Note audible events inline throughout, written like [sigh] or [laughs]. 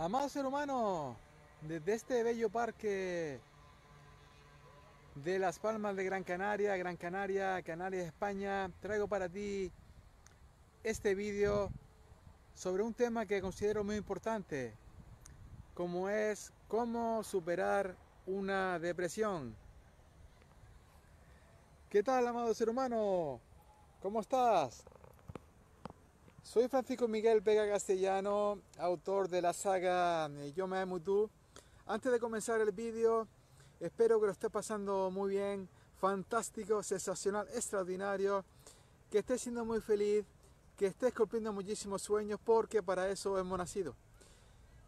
Amado ser humano, desde este bello parque de Las Palmas de Gran Canaria, Gran Canaria, Canarias, España, traigo para ti este vídeo sobre un tema que considero muy importante, como es cómo superar una depresión. ¿Qué tal, amado ser humano? ¿Cómo estás? Soy Francisco Miguel Vega Castellano, autor de la saga eh, Yo me amo tú. Antes de comenzar el vídeo, espero que lo estés pasando muy bien, fantástico, sensacional, extraordinario, que estés siendo muy feliz, que estés cumpliendo muchísimos sueños, porque para eso hemos nacido.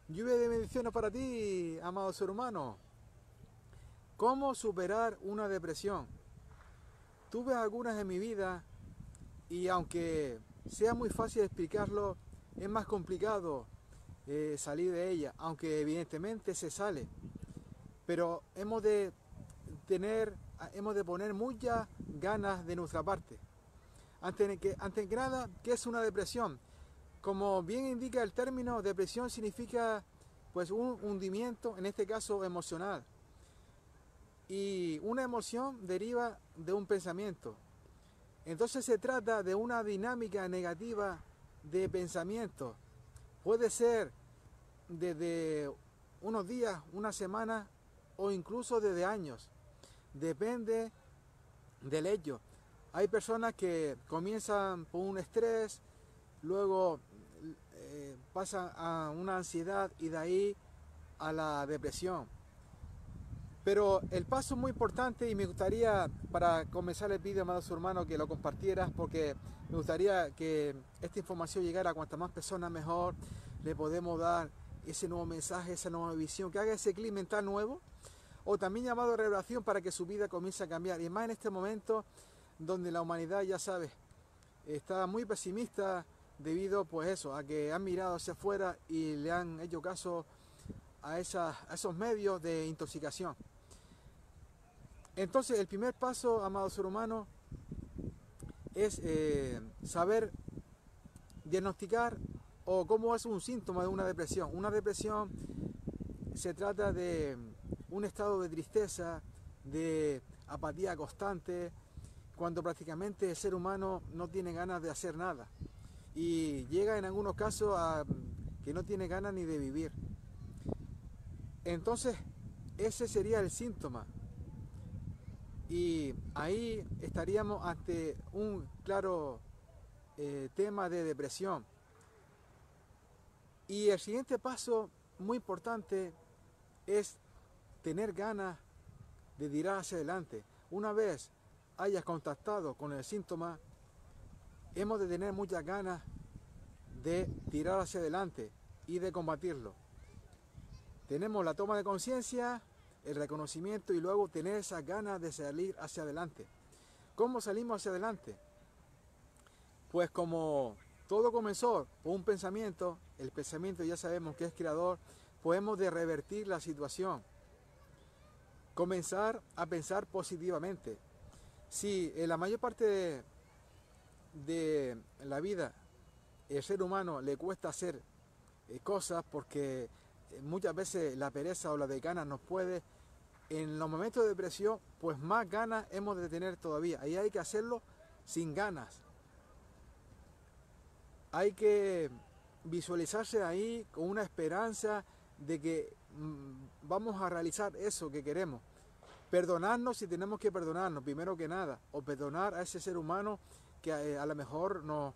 Lluvia de bendiciones para ti, amado ser humano. ¿Cómo superar una depresión? Tuve algunas en mi vida y aunque sea muy fácil explicarlo, es más complicado eh, salir de ella, aunque evidentemente se sale. Pero hemos de tener, hemos de poner muchas ganas de nuestra parte. Ante que, ante que nada, ¿qué es una depresión? Como bien indica el término, depresión significa pues un hundimiento, en este caso emocional. Y una emoción deriva de un pensamiento. Entonces se trata de una dinámica negativa de pensamiento. Puede ser desde unos días, una semana o incluso desde años. Depende del hecho. Hay personas que comienzan por un estrés, luego eh, pasan a una ansiedad y de ahí a la depresión. Pero el paso muy importante y me gustaría, para comenzar el vídeo, amado su hermano, que lo compartieras porque me gustaría que esta información llegara a cuantas más personas mejor, le podemos dar ese nuevo mensaje, esa nueva visión, que haga ese clic mental nuevo, o también llamado revelación para que su vida comience a cambiar. Y más en este momento donde la humanidad, ya sabes, está muy pesimista debido pues eso, a que han mirado hacia afuera y le han hecho caso a, a esos medios de intoxicación. Entonces, el primer paso, amado ser humano, es eh, saber diagnosticar o cómo es un síntoma de una depresión. Una depresión se trata de un estado de tristeza, de apatía constante, cuando prácticamente el ser humano no tiene ganas de hacer nada. Y llega en algunos casos a que no tiene ganas ni de vivir. Entonces, ese sería el síntoma. Y ahí estaríamos ante un claro eh, tema de depresión. Y el siguiente paso, muy importante, es tener ganas de tirar hacia adelante. Una vez hayas contactado con el síntoma, hemos de tener muchas ganas de tirar hacia adelante y de combatirlo. Tenemos la toma de conciencia, el reconocimiento y luego tener esa ganas de salir hacia adelante. ¿Cómo salimos hacia adelante? Pues como todo comenzó por un pensamiento, el pensamiento ya sabemos que es creador, podemos de revertir la situación. Comenzar a pensar positivamente. Si en la mayor parte de, de la vida el ser humano le cuesta hacer eh, cosas porque muchas veces la pereza o la de ganas nos puede, en los momentos de depresión, pues más ganas hemos de tener todavía. Ahí hay que hacerlo sin ganas. Hay que visualizarse ahí con una esperanza de que mm, vamos a realizar eso que queremos. Perdonarnos si tenemos que perdonarnos, primero que nada, o perdonar a ese ser humano que eh, a, lo mejor nos,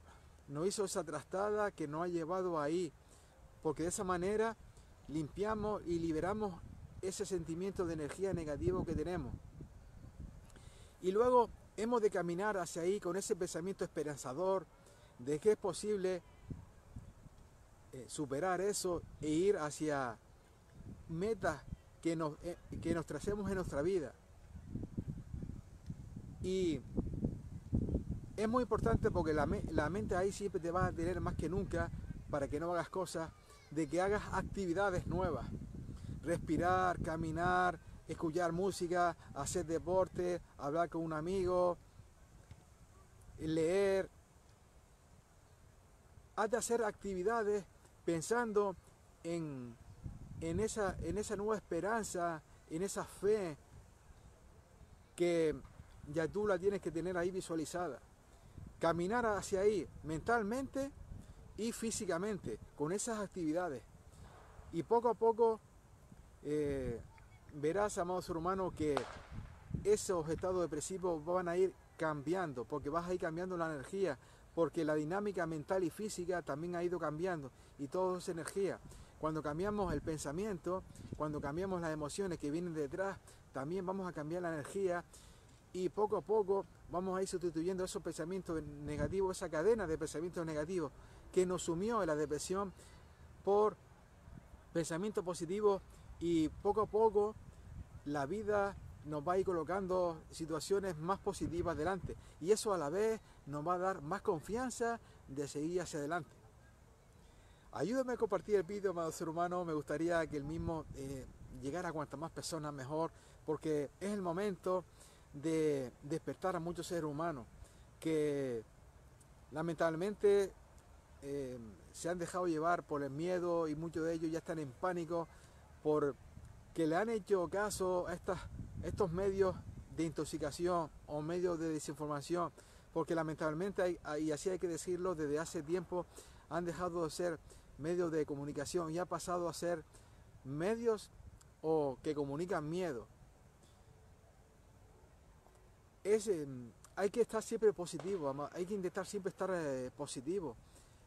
nos hizo esa trastada, que nos ha llevado ahí, porque de esa manera limpiamos y liberamos ese sentimiento de energía negativo que tenemos. Y luego hemos de caminar hacia ahí con ese pensamiento esperanzador de que es posible eh, superar eso e ir hacia metas que nos, eh, que nos tracemos en nuestra vida. Y es muy importante porque la, la mente ahí siempre te va a tener más que nunca para que no hagas cosas de que hagas actividades nuevas. Respirar, caminar, escuchar música, hacer deporte, hablar con un amigo, leer. Haz de hacer actividades pensando en en esa, en esa nueva esperanza, en esa fe que ya tú la tienes que tener ahí visualizada. Caminar hacia ahí mentalmente y físicamente, con esas actividades. Y poco a poco eh, verás, amado ser humano, que esos estados depresivos van a ir cambiando, porque vas a ir cambiando la energía, porque la dinámica mental y física también ha ido cambiando, y todo es energía. Cuando cambiamos el pensamiento, cuando cambiamos las emociones que vienen detrás, también vamos a cambiar la energía y poco a poco vamos a ir sustituyendo esos pensamientos negativos, esa cadena de pensamientos negativos que nos sumió en la depresión por pensamientos positivos y poco a poco la vida nos va a ir colocando situaciones más positivas delante y eso a la vez nos va a dar más confianza de seguir hacia adelante. Ayúdame a compartir el vídeo, amado ser humano, me gustaría que el mismo eh, llegara a cuantas más personas mejor porque es el momento de despertar a muchos seres humanos que lamentablemente eh, se han dejado llevar por el miedo y muchos de ellos ya están en pánico por que le han hecho caso a estas, estos medios de intoxicación o medios de desinformación, porque lamentablemente, y así hay que decirlo, desde hace tiempo han dejado de ser medios de comunicación y ha pasado a ser medios o que comunican miedo. Es, em, hay que estar siempre positivo, hay que intentar siempre estar eh, positivo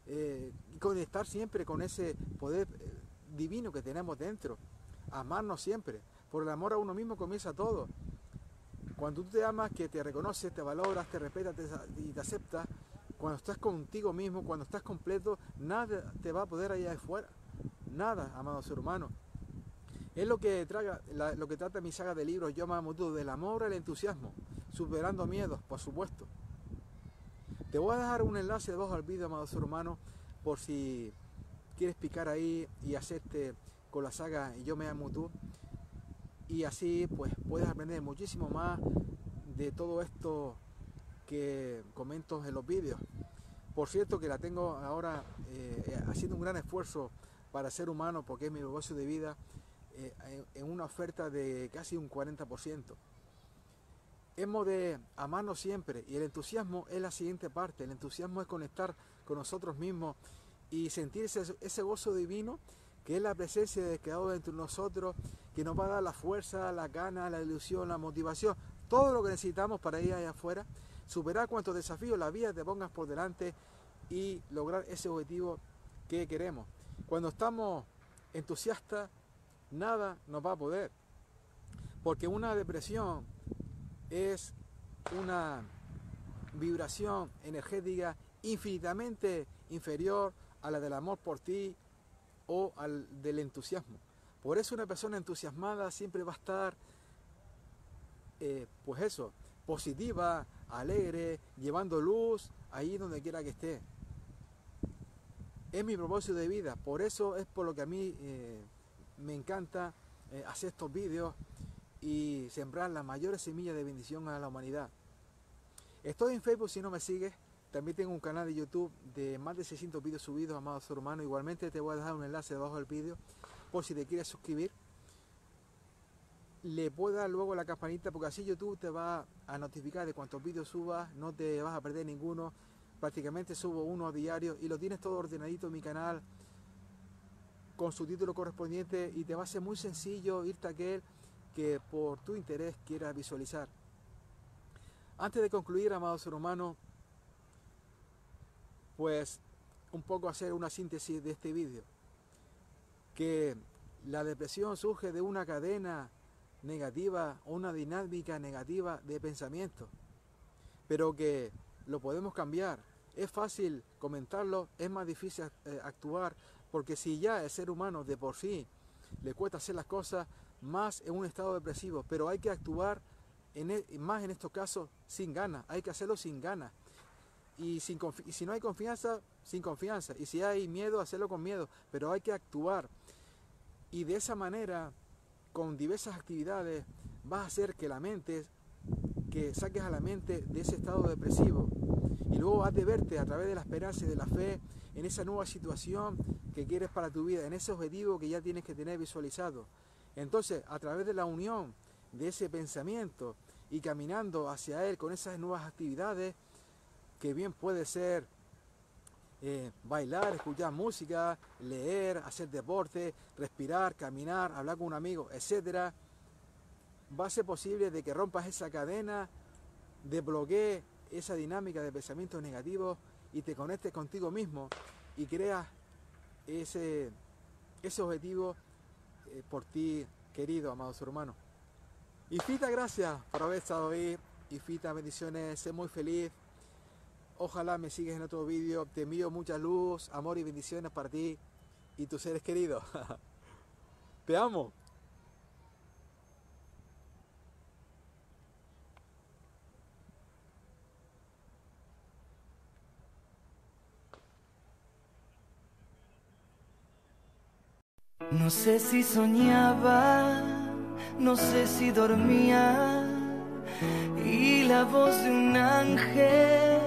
eh, conectar siempre con ese poder eh, divino que tenemos dentro, amarnos siempre. Por el amor a uno mismo comienza todo. Cuando tú te amas, que te reconoces, te valoras, te respetas y te aceptas, cuando estás contigo mismo, cuando estás completo, nada te va a poder allá afuera. Nada, amado ser humano. Es lo que, traga, lo que trata mi saga de libros, Yo amo tú, del amor al entusiasmo, superando miedos, por supuesto. Te voy a dejar un enlace debajo del vídeo, amado ser humano, por si quieres picar ahí y hacerte con la saga Yo me amo tú. Y así pues puedes aprender muchísimo más de todo esto que comento en los vídeos. Por cierto que la tengo ahora eh, haciendo un gran esfuerzo para ser humano porque es mi negocio de vida eh, en una oferta de casi un 40%. Hemos de amarnos siempre y el entusiasmo es la siguiente parte. El entusiasmo es conectar con nosotros mismos y sentir ese, gozo divino que es la presencia de Creador dentro de nosotros, que nos va a dar la fuerza, la gana, la ilusión, la motivación, todo lo que necesitamos para ir allá afuera, superar cuantos desafíos la vida te pongas por delante y lograr ese objetivo que queremos. Cuando estamos entusiastas, nada nos va a poder. Porque una depresión es una vibración energética infinitamente inferior a la del amor por ti o al del entusiasmo. Por eso una persona entusiasmada siempre va a estar, eh, pues eso, positiva, alegre, llevando luz ahí donde quiera que esté. Es mi propósito de vida, por eso es por lo que a mí eh, me encanta eh, hacer estos vídeos y sembrar las mayores semillas de bendición a la humanidad. Estoy en Facebook si no me sigues. También tengo un canal de YouTube de más de 600 vídeos subidos, amado ser humano. Igualmente te voy a dejar un enlace debajo del vídeo por si te quieres suscribir. Le puedo dar luego la campanita porque así YouTube te va a notificar de cuántos vídeos subas, no te vas a perder ninguno. Prácticamente subo uno a diario y lo tienes todo ordenadito en mi canal con su título correspondiente y te va a ser muy sencillo irte a aquel que por tu interés quieras visualizar. Antes de concluir, amado ser humano, pues un poco hacer una síntesis de este vídeo. Que la depresión surge de una cadena negativa o una dinámica negativa de pensamiento, pero que lo podemos cambiar. Es fácil comentarlo, es más difícil eh, actuar porque si ya el ser humano de por sí le cuesta hacer las cosas, más en un estado depresivo, pero hay que actuar en e, más en estos casos sin ganas, hay que hacerlo sin ganas. Y, sin, si no hay confianza, sin confianza. Y si hay miedo, hacerlo con miedo, pero hay que actuar. Y de esa manera, con diversas actividades, vas a hacer que la mente, que saques a la mente de ese estado depresivo. Y luego has de verte a través de la esperanza y de la fe en esa nueva situación que quieres para tu vida, en ese objetivo que ya tienes que tener visualizado. Entonces, a través de la unión de ese pensamiento y caminando hacia él con esas nuevas actividades, que bien puede ser eh, bailar, escuchar música, leer, hacer deporte, respirar, caminar, hablar con un amigo, etcétera, va a ser posible de que rompas esa cadena, desbloquees esa dinámica de pensamientos negativos y te conectes contigo mismo y creas ese, ese objetivo eh, por ti, querido, amado su hermano. Y Fita, gracias por haber estado ahí. Y Fita, bendiciones, sé muy feliz. Ojalá me sigues en otro vídeo. Te envío mucha luz, amor y bendiciones para ti y tus seres queridos. [laughs] Te amo. No sé si soñaba, no sé si dormía y la voz de un ángel